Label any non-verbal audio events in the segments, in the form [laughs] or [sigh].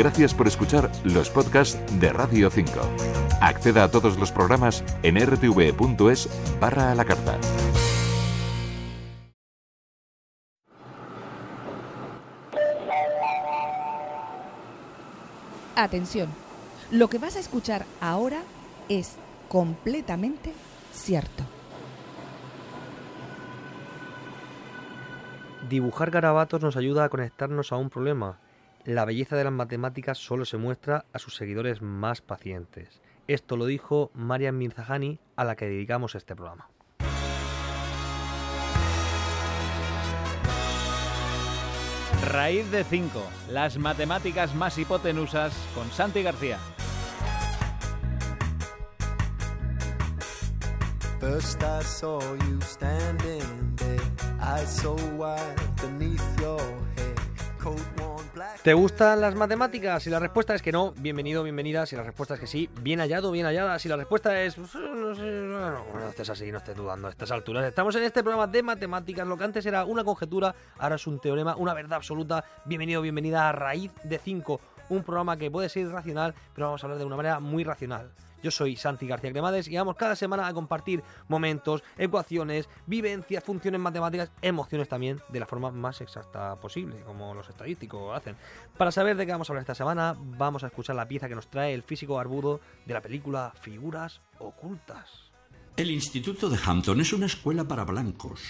Gracias por escuchar los podcasts de Radio 5. Acceda a todos los programas en rtv.es barra a la carta. Atención, lo que vas a escuchar ahora es completamente cierto. Dibujar garabatos nos ayuda a conectarnos a un problema. La belleza de las matemáticas solo se muestra a sus seguidores más pacientes. Esto lo dijo Marian Mirzahani, a la que dedicamos este programa. Raíz de 5. Las matemáticas más hipotenusas con Santi García. First I saw you standing there, eyes so wide beneath your coat. ¿Te gustan las matemáticas? Si la respuesta es que no, bienvenido, bienvenida. Si la respuesta es que sí, bien hallado, bien hallada. Si la respuesta es pues, no sé, no, no estés así, no estés dudando a estas alturas. Estamos en este programa de matemáticas. Lo que antes era una conjetura, ahora es un teorema, una verdad absoluta. Bienvenido, bienvenida a Raíz de 5, un programa que puede ser irracional, pero vamos a hablar de una manera muy racional. Yo soy Santi García Cremades y vamos cada semana a compartir momentos, ecuaciones, vivencias, funciones matemáticas, emociones también, de la forma más exacta posible, como los estadísticos hacen. Para saber de qué vamos a hablar esta semana, vamos a escuchar la pieza que nos trae el físico barbudo de la película Figuras Ocultas. El Instituto de Hampton es una escuela para blancos.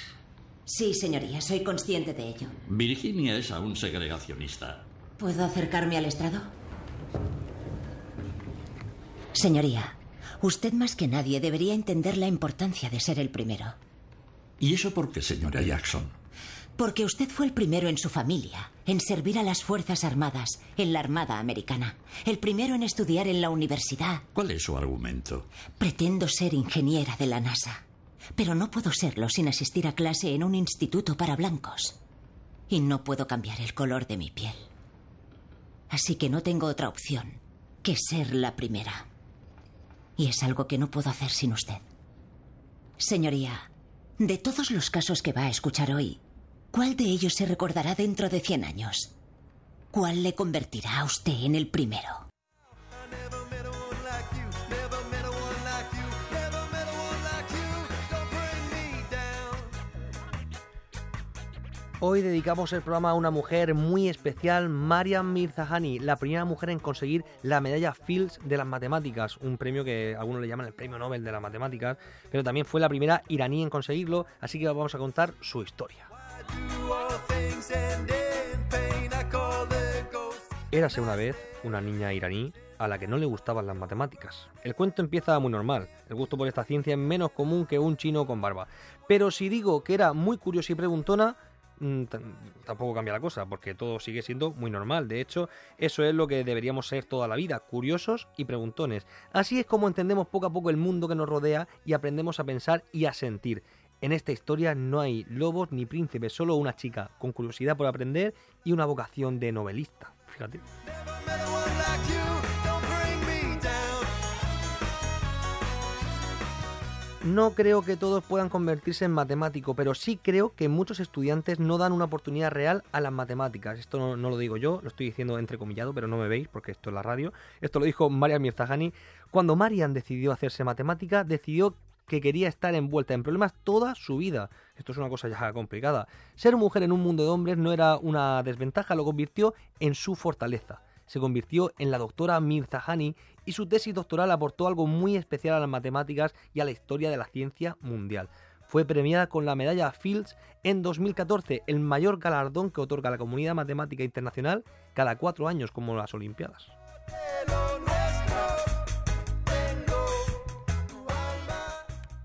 Sí, señoría, soy consciente de ello. Virginia es aún segregacionista. ¿Puedo acercarme al estrado? Señoría, usted más que nadie debería entender la importancia de ser el primero. ¿Y eso por qué, señora Jackson? Porque usted fue el primero en su familia en servir a las Fuerzas Armadas en la Armada Americana. El primero en estudiar en la universidad. ¿Cuál es su argumento? Pretendo ser ingeniera de la NASA. Pero no puedo serlo sin asistir a clase en un instituto para blancos. Y no puedo cambiar el color de mi piel. Así que no tengo otra opción que ser la primera. Y es algo que no puedo hacer sin usted. Señoría, de todos los casos que va a escuchar hoy, ¿cuál de ellos se recordará dentro de 100 años? ¿Cuál le convertirá a usted en el primero? Hoy dedicamos el programa a una mujer muy especial, Mariam Mirzahani, la primera mujer en conseguir la medalla Fields de las matemáticas, un premio que algunos le llaman el premio Nobel de las matemáticas, pero también fue la primera iraní en conseguirlo, así que vamos a contar su historia. Érase una vez una niña iraní a la que no le gustaban las matemáticas. El cuento empieza muy normal. El gusto por esta ciencia es menos común que un chino con barba. Pero si digo que era muy curiosa y preguntona, tampoco cambia la cosa, porque todo sigue siendo muy normal. De hecho, eso es lo que deberíamos ser toda la vida, curiosos y preguntones. Así es como entendemos poco a poco el mundo que nos rodea y aprendemos a pensar y a sentir. En esta historia no hay lobos ni príncipes, solo una chica con curiosidad por aprender y una vocación de novelista. Fíjate. No creo que todos puedan convertirse en matemático, pero sí creo que muchos estudiantes no dan una oportunidad real a las matemáticas. Esto no, lo digo yo, lo estoy diciendo entrecomillado, pero no me veis porque esto es la radio. Esto lo dijo Marian Mirzahani. Cuando Marian decidió hacerse matemática, decidió que quería estar envuelta en problemas toda su vida. Esto es una cosa ya complicada. Ser mujer en un mundo de hombres no era una desventaja, lo convirtió en su fortaleza. Se convirtió en la doctora Mirzahani y su tesis doctoral aportó algo muy especial a las matemáticas y a la historia de la ciencia mundial. Fue premiada con la medalla Fields en 2014, el mayor galardón que otorga la comunidad matemática internacional cada cuatro años, como las Olimpiadas.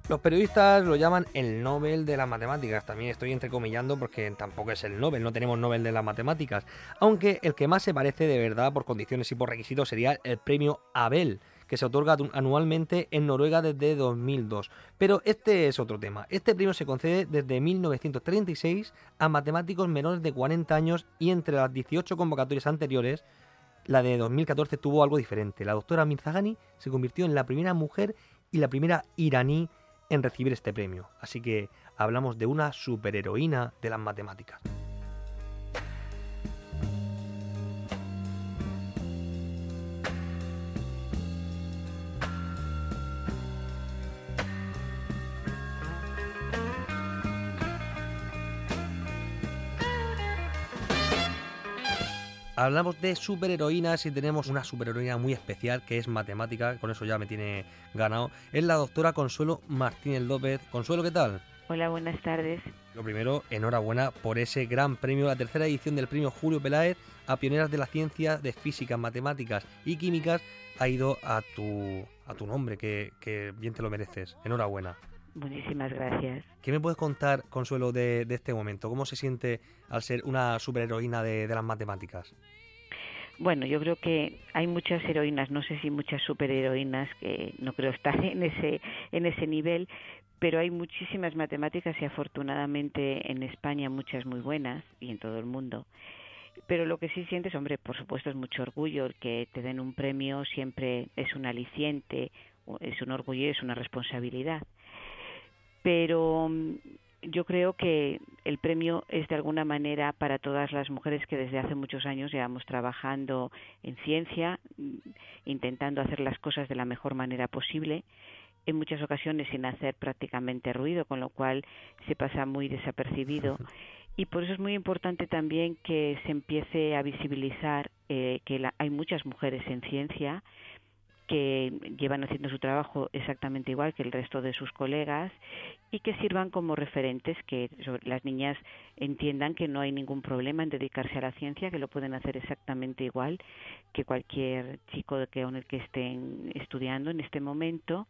Los periodistas lo llaman el Nobel de las Matemáticas. También estoy entrecomillando porque tampoco es el Nobel, no tenemos Nobel de las Matemáticas. Aunque el que más se parece de verdad por condiciones y por requisitos sería el premio Abel, que se otorga anualmente en Noruega desde 2002. Pero este es otro tema. Este premio se concede desde 1936 a matemáticos menores de 40 años y entre las 18 convocatorias anteriores la de 2014 tuvo algo diferente. La doctora Mirzahani se convirtió en la primera mujer y la primera iraní en recibir este premio. Así que hablamos de una superheroína de las matemáticas. Hablamos de superheroínas y tenemos una superheroína muy especial que es matemática, con eso ya me tiene ganado. Es la doctora Consuelo Martínez López. Consuelo, ¿qué tal? Hola, buenas tardes. Lo primero, enhorabuena por ese gran premio, la tercera edición del premio Julio Peláez a pioneras de la ciencia de física, matemáticas y químicas ha ido a tu, a tu nombre, que, que bien te lo mereces. Enhorabuena. Muchísimas gracias. ¿Qué me puedes contar, Consuelo, de, de este momento? ¿Cómo se siente al ser una superheroína de, de las matemáticas? Bueno, yo creo que hay muchas heroínas, no sé si muchas superheroínas, que no creo estar [laughs] en ese, en ese nivel, pero hay muchísimas matemáticas y afortunadamente en España muchas muy buenas y en todo el mundo. Pero lo que sí sientes, hombre, por supuesto es mucho orgullo, el que te den un premio siempre es un aliciente, es un orgullo es una responsabilidad. Pero mm, yo creo que el premio es de alguna manera para todas las mujeres que desde hace muchos años llevamos trabajando en ciencia, intentando hacer las cosas de la mejor manera posible, en muchas ocasiones sin hacer prácticamente ruido, con lo cual se pasa muy desapercibido. [laughs] Y por eso es muy importante también que se empiece a visibilizar eh, que la- hay muchas mujeres en ciencia que llevan haciendo su trabajo exactamente igual que el resto de sus colegas y que sirvan como referentes, que las niñas entiendan que no hay ningún problema en dedicarse a la ciencia, que lo pueden hacer exactamente igual que cualquier chico que, con el que estén estudiando en este momento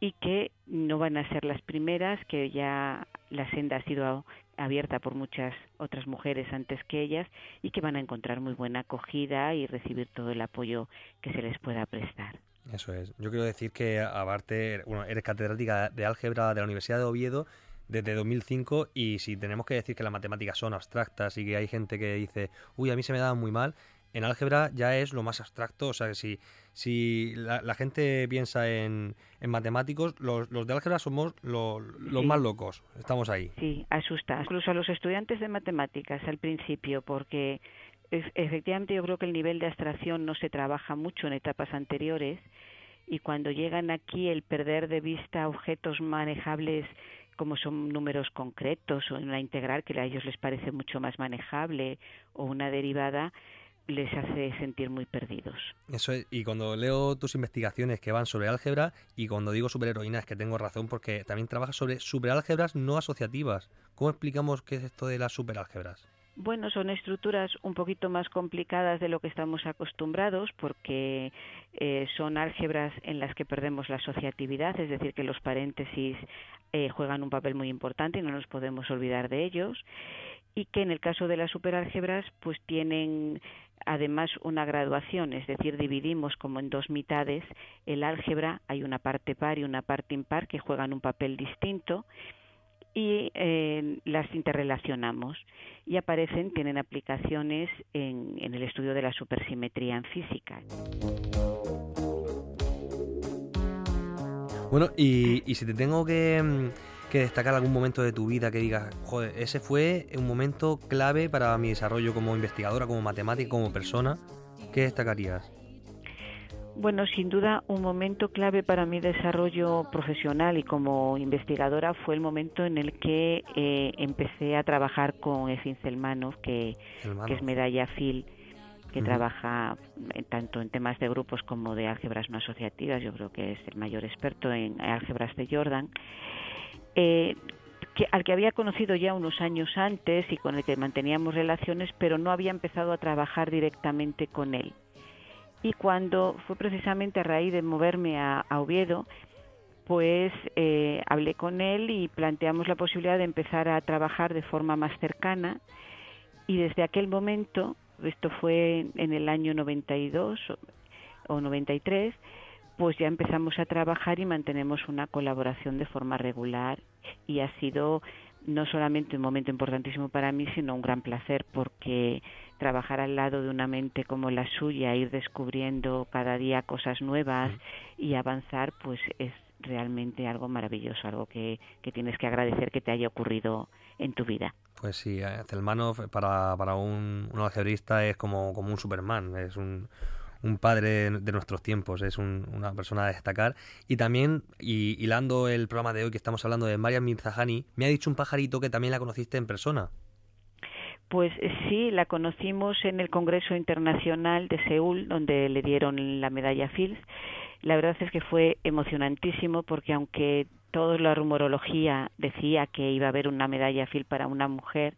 y que no van a ser las primeras, que ya la senda ha sido abierta por muchas otras mujeres antes que ellas y que van a encontrar muy buena acogida y recibir todo el apoyo que se les pueda prestar. Eso es. Yo quiero decir que, aparte, bueno, eres catedrática de álgebra de la Universidad de Oviedo desde 2005 y si tenemos que decir que las matemáticas son abstractas y que hay gente que dice, uy, a mí se me da muy mal, en álgebra ya es lo más abstracto, o sea que si, si la, la gente piensa en, en matemáticos, los, los de álgebra somos lo- los Sí. más locos, estamos ahí. Sí, asusta. Incluso a los estudiantes de matemáticas al principio, porque ef- efectivamente yo creo que el nivel de abstracción no se trabaja mucho en etapas anteriores y cuando llegan aquí el perder de vista objetos manejables como son números concretos o una integral que a ellos les parece mucho más manejable o una derivada les hace sentir muy perdidos. Eso es, y cuando leo tus investigaciones que van sobre álgebra, y cuando digo superheroínas, que tengo razón porque también trabajas sobre superálgebras no asociativas. ¿Cómo explicamos qué es esto de las superálgebras? Bueno, son estructuras un poquito más complicadas de lo que estamos acostumbrados porque eh, son álgebras en las que perdemos la asociatividad, es decir, que los paréntesis eh, juegan un papel muy importante y no nos podemos olvidar de ellos y que en el caso de las superálgebras pues tienen además una graduación, es decir, dividimos como en dos mitades el álgebra, hay una parte par y una parte impar que juegan un papel distinto y eh, las interrelacionamos y aparecen, tienen aplicaciones en, en el estudio de la supersimetría en física. Bueno, y, y si te tengo que, mm, que destacar algún momento de tu vida que digas, joder, ese fue un momento clave para mi desarrollo como investigadora, como matemática, como persona, ¿qué destacarías? Bueno, sin duda un momento clave para mi desarrollo profesional y como investigadora fue el momento en el que eh, empecé a trabajar con Efin Zelmanov, que, que es medalla Phil, que Ujú. trabaja eh, tanto en temas de grupos como de álgebras no asociativas. Yo creo que es el mayor experto en álgebras de Jordan. Eh, que, al que había conocido ya unos años antes y con el que manteníamos relaciones, pero no había empezado a trabajar directamente con él. Y cuando fue precisamente a raíz de moverme a, a Oviedo, pues eh, hablé con él y planteamos la posibilidad de empezar a trabajar de forma más cercana. Y desde aquel momento, esto fue en el año 92 o, o 93, pues ya empezamos a trabajar y mantenemos una colaboración de forma regular y ha sido no solamente un momento importantísimo para mí, sino un gran placer porque trabajar al lado de una mente como la suya, ir descubriendo cada día cosas nuevas y avanzar, pues es realmente algo maravilloso, algo que, que tienes que agradecer que te haya ocurrido en tu vida. Pues sí, eh, Zelmanov para, para un, un algebrista es como, como un Superman, es un, un padre de nuestros tiempos, es un- una persona a destacar. Y también, y, hilando el programa de hoy que estamos hablando de Mariam Mirzahani, me ha dicho un pajarito que también la conociste en persona. Pues eh, sí, la conocimos en el Congreso Internacional de Seúl, donde le dieron la medalla Fields. La verdad es que fue emocionantísimo porque aunque toda la rumorología decía que iba a haber una medalla Fields para una mujer,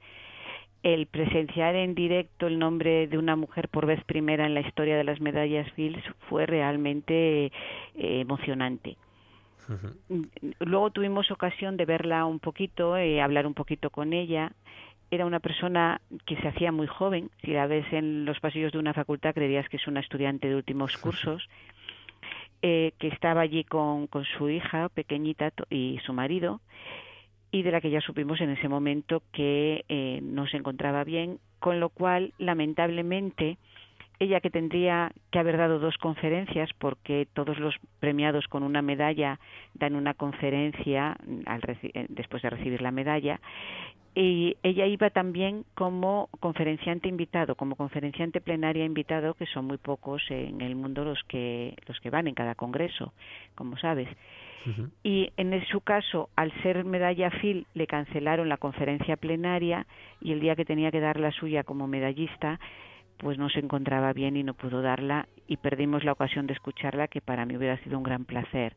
el presenciar en directo el nombre de una mujer por vez primera en la historia de las medallas Fields fue realmente eh, emocionante. Luego tuvimos ocasión de verla un poquito, eh, hablar un poquito con ella. Era una persona que se hacía muy joven. Si la ves en los pasillos de una facultad, creerías que es una estudiante de últimos cursos. Eh, que estaba allí con, con su hija pequeñita y su marido y de la que ya supimos en ese momento que eh, no se encontraba bien, con lo cual, lamentablemente, ella que tendría que haber dado dos conferencias, porque todos los premiados con una medalla dan una conferencia al eh, después de recibir la medalla, y ella iba también como conferenciante invitado, como conferenciante plenaria invitado, que son muy pocos en el mundo los que los que van en cada congreso, como sabes. Y en su caso, al ser medalla Phil, le cancelaron la conferencia plenaria y el día que tenía que dar la suya como medallista, pues no se encontraba bien y no pudo darla y perdimos la ocasión de escucharla, que para mí hubiera sido un gran placer,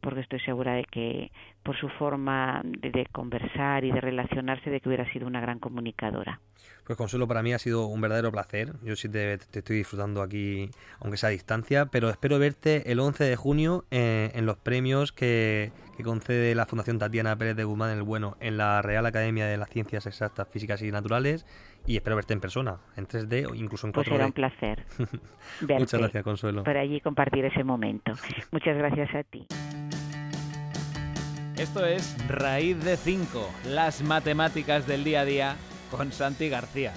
porque estoy segura de que por su forma de, de conversar y de relacionarse, de que hubiera sido una gran comunicadora. Pues Consuelo, para mí ha sido un verdadero placer. Yo sí te, te estoy disfrutando aquí, aunque sea a distancia, pero espero verte el 11 de junio eh, en los premios que, que concede la Fundación Tatiana Pérez de Guzmán el Bueno en la Real Academia de las Ciencias Exactas, Físicas y Naturales y espero verte en persona, en 3D o incluso en 4D. Pues será un placer [laughs] Muchas gracias, Consuelo. por allí compartir ese momento. Muchas gracias a ti. Esto es Raíz de 5, las matemáticas del día a día con Santi García.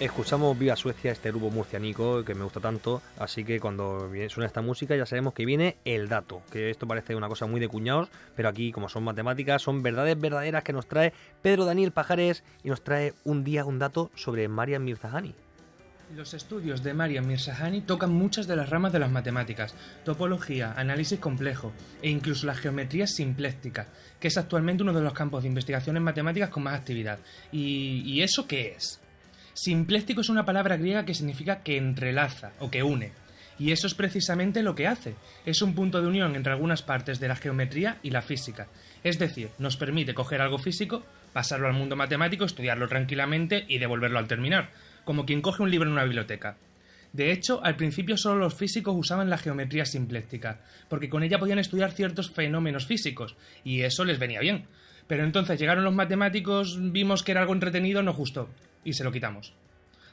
Escuchamos Viva Suecia, este grupo murcianico que me gusta tanto, así que cuando suena esta música ya sabemos que viene el dato, que esto parece una cosa muy de cuñados, pero aquí como son matemáticas, son verdades verdaderas que nos trae Pedro Daniel Pajares y nos trae un día un dato sobre Mariam Mirzahani. Los estudios de Mariam Mirzahani tocan muchas de las ramas de las matemáticas, topología, análisis complejo e incluso la geometría simpléstica, que es actualmente uno de los campos de investigación en matemáticas con más actividad. ¿Y, y eso qué es? Simpléstico es una palabra griega que significa que entrelaza o que une. Y eso es precisamente lo que hace. Es un punto de unión entre algunas partes de la geometría y la física. Es decir, nos permite coger algo físico, pasarlo al mundo matemático, estudiarlo tranquilamente y devolverlo al terminar, como quien coge un libro en una biblioteca. De hecho, al principio solo los físicos usaban la geometría simpléstica, porque con ella podían estudiar ciertos fenómenos físicos, y eso les venía bien. Pero entonces llegaron los matemáticos, vimos que era algo entretenido, no justo, y se lo quitamos.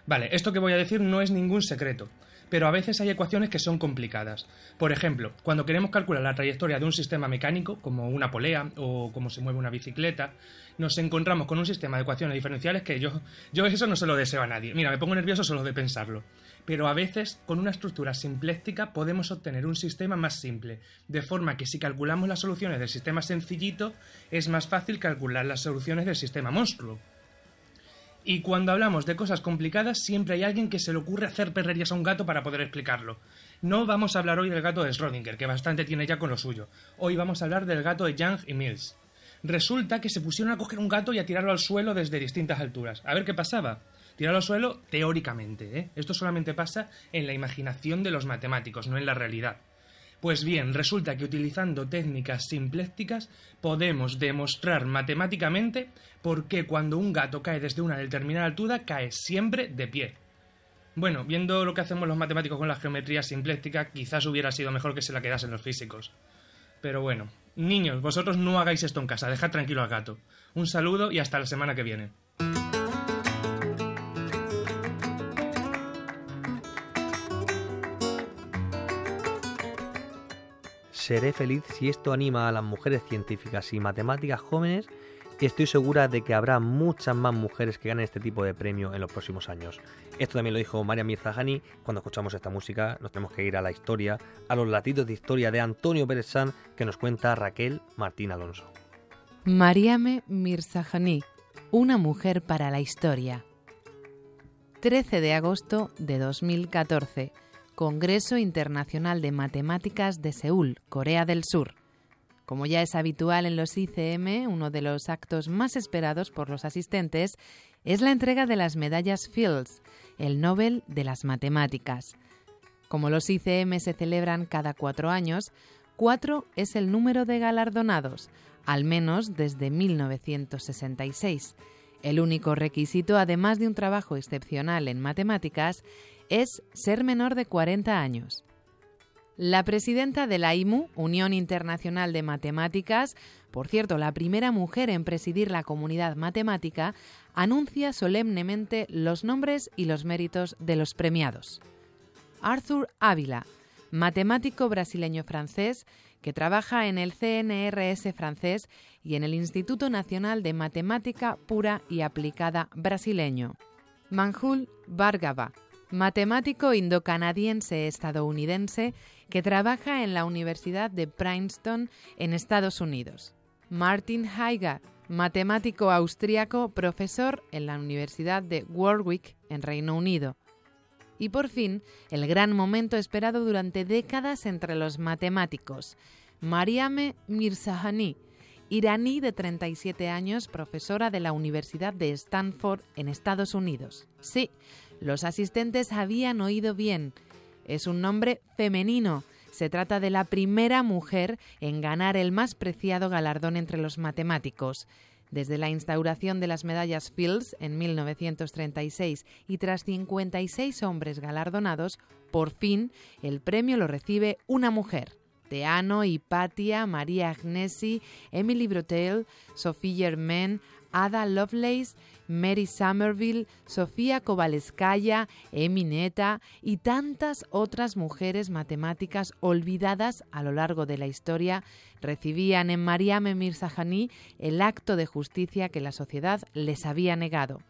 Vale, esto que voy a decir no es ningún secreto, pero a veces hay ecuaciones que son complicadas. Por ejemplo, cuando queremos calcular la trayectoria de un sistema mecánico, como una polea o cómo se mueve una bicicleta, nos encontramos con un sistema de ecuaciones diferenciales que yo, yo eso no se lo deseo a nadie. Mira, me pongo nervioso solo de pensarlo. Pero a veces, con una estructura simpléstica, podemos obtener un sistema más simple, de forma que si calculamos las soluciones del sistema sencillito, es más fácil calcular las soluciones del sistema monstruo. Y cuando hablamos de cosas complicadas, siempre hay alguien que se le ocurre hacer perrerías a un gato para poder explicarlo. No vamos a hablar hoy del gato de Schrödinger, que bastante tiene ya con lo suyo. Hoy vamos a hablar del gato de Young y Mills. Resulta que se pusieron a coger un gato y a tirarlo al suelo desde distintas alturas. A ver qué pasaba. Tirarlo al suelo teóricamente, ¿eh? Esto solamente pasa en la imaginación de los matemáticos, no en la realidad. Pues bien, resulta que utilizando técnicas simplésticas podemos demostrar matemáticamente por qué cuando un gato cae desde una determinada altura cae siempre de pie. Bueno, viendo lo que hacemos los matemáticos con la geometría simpléstica, quizás hubiera sido mejor que se la quedasen los físicos. Pero bueno, niños, vosotros no hagáis esto en casa, dejad tranquilo al gato. Un saludo y hasta la semana que viene. Seré feliz si esto anima a las mujeres científicas y matemáticas jóvenes y estoy segura de que habrá muchas más mujeres que ganen este tipo de premio en los próximos años. Esto también lo dijo María Mirzahani. Cuando escuchamos esta música nos tenemos que ir a la historia, a los latidos de historia de Antonio Pérez San que nos cuenta Raquel Martín Alonso. Mariame Mirzahani, una mujer para la historia. 13 de agosto de 2014, Congreso Internacional de Matemáticas de Seúl, Corea del Sur. Como ya es habitual en los ICM, uno de los actos más esperados por los asistentes es la entrega de las medallas Fields, el Nobel de las Matemáticas. Como los ICM se celebran cada cuatro años, cuatro es el número de galardonados, al menos desde 1966. El único requisito, además de un trabajo excepcional en matemáticas, es ser menor de 40 años. La presidenta de la IMU, Unión Internacional de Matemáticas, por cierto, la primera mujer en presidir la comunidad matemática, anuncia solemnemente los nombres y los méritos de los premiados. Arthur Ávila, matemático brasileño-francés que trabaja en el CNRS francés y en el Instituto Nacional de Matemática Pura y Aplicada brasileño. Manjul Bhargava, matemático indocanadiense estadounidense que trabaja en la Universidad de Princeton en Estados Unidos. Martin Heiger, matemático austríaco, profesor en la Universidad de Warwick en Reino Unido. Y por fin, el gran momento esperado durante décadas entre los matemáticos, Mariame Mirzahani, iraní de 37 años, profesora de la Universidad de Stanford en Estados Unidos. Sí, los asistentes habían oído bien. Es un nombre femenino. Se trata de la primera mujer en ganar el más preciado galardón entre los matemáticos. Desde la instauración de las medallas Fields en 1936 y tras 56 hombres galardonados, por fin el premio lo recibe una mujer. Teano, Hipatia, María Agnesi, Emily Brotel, Sophie Germain, Ada Lovelace, Mary Somerville, Sofía Kovaleskaya, Emi Neta y tantas otras mujeres matemáticas olvidadas a lo largo de la historia recibían en Mariame Mirzahani el acto de justicia que la sociedad les había negado.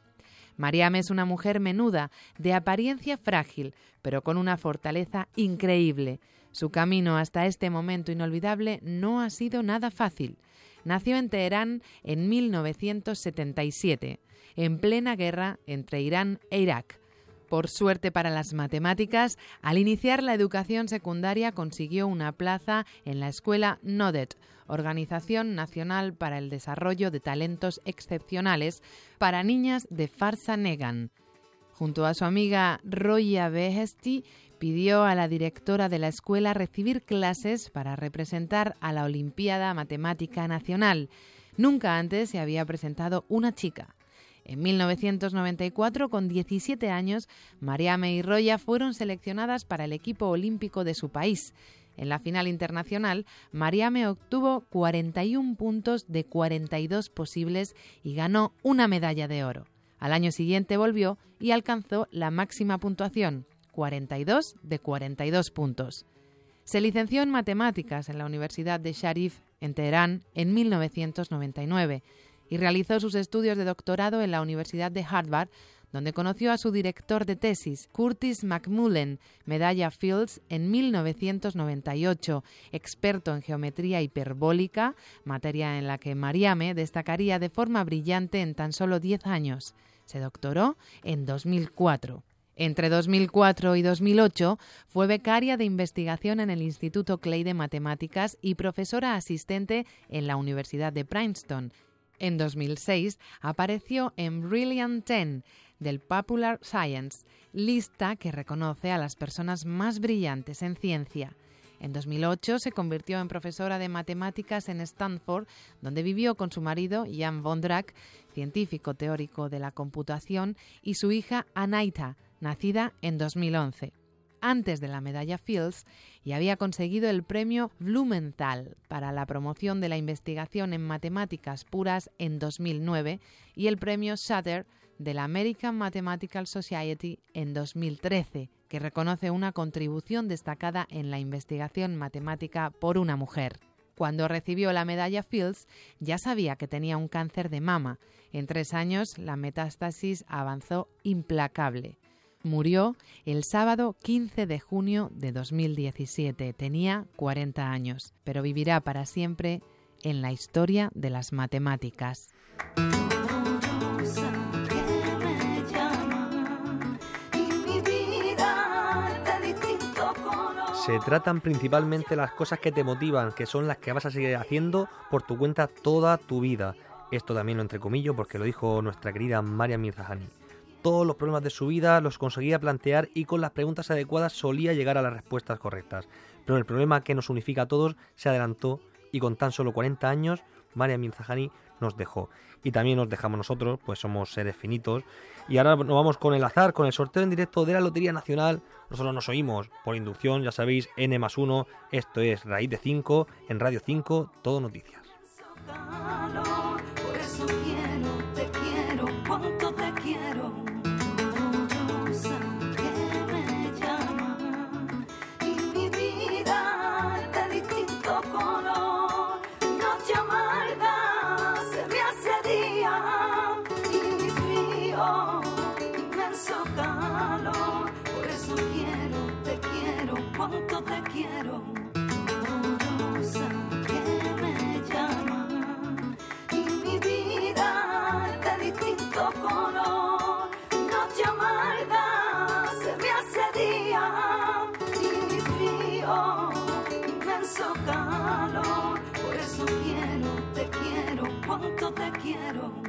Mariame es una mujer menuda, de apariencia frágil, pero con una fortaleza increíble. Su camino hasta este momento inolvidable no ha sido nada fácil. Nació en Teherán en 1977, en plena guerra entre Irán e Irak. Por suerte para las matemáticas, al iniciar la educación secundaria consiguió una plaza en la escuela NODET, Organización Nacional para el Desarrollo de Talentos Excepcionales para niñas de Farsa Negan. Junto a su amiga Roya Behesti, pidió a la directora de la escuela recibir clases para representar a la Olimpiada Matemática Nacional. Nunca antes se había presentado una chica. En 1994, con 17 años, Mariame y Roya fueron seleccionadas para el equipo olímpico de su país. En la final internacional, Mariame obtuvo 41 puntos de 42 posibles y ganó una medalla de oro. Al año siguiente volvió y alcanzó la máxima puntuación, 42 de 42 puntos. Se licenció en matemáticas en la Universidad de Sharif, en Teherán, en 1999 y realizó sus estudios de doctorado en la Universidad de Harvard, donde conoció a su director de tesis, Curtis McMullen, medalla Fields en 1998, experto en geometría hiperbólica, materia en la que Mariame destacaría de forma brillante en tan solo 10 años. Se doctoró en 2004. Entre 2004 y 2008 fue becaria de investigación en el Instituto Clay de Matemáticas y profesora asistente en la Universidad de Princeton. En 2006 apareció en Brilliant 10 del Popular Science, lista que reconoce a las personas más brillantes en ciencia. En 2008 se convirtió en profesora de matemáticas en Stanford, donde vivió con su marido Jan Vondrak, científico teórico de la computación, y su hija Anaita, nacida en 2011 antes de la medalla Fields y había conseguido el premio Blumenthal para la promoción de la investigación en matemáticas puras en 2009 y el premio Sutter de la American Mathematical Society en 2013, que reconoce una contribución destacada en la investigación matemática por una mujer. Cuando recibió la medalla Fields ya sabía que tenía un cáncer de mama. En tres años la metástasis avanzó implacable. Murió el sábado 15 de junio de 2017. Tenía 40 años, pero vivirá para siempre en la historia de las matemáticas. se tratan principalmente las cosas que te motivan, que son las que vas a seguir haciendo por tu cuenta toda tu vida. Esto también lo entrecomillo porque lo dijo nuestra querida María Mirzahani. Todos los problemas de su vida los conseguía plantear y con las preguntas adecuadas solía llegar a las respuestas correctas. Pero el problema que nos unifica a todos se adelantó y con tan solo 40 años María Mirzahani nos dejó. Y también nos dejamos nosotros, pues somos seres finitos. Y ahora nos vamos con el azar, con el sorteo en directo de la Lotería Nacional. Nosotros nos oímos por inducción, ya sabéis, N más 1. Esto es Raíz de 5, en Radio 5, todo noticias. calor. Por eso quiero, te quiero, cuánto te quiero. Rosa que me llama y mi vida es de distinto color. Noche amarga se me hace día y mi frío, inmenso calor. Por eso quiero, te quiero, cuánto te quiero.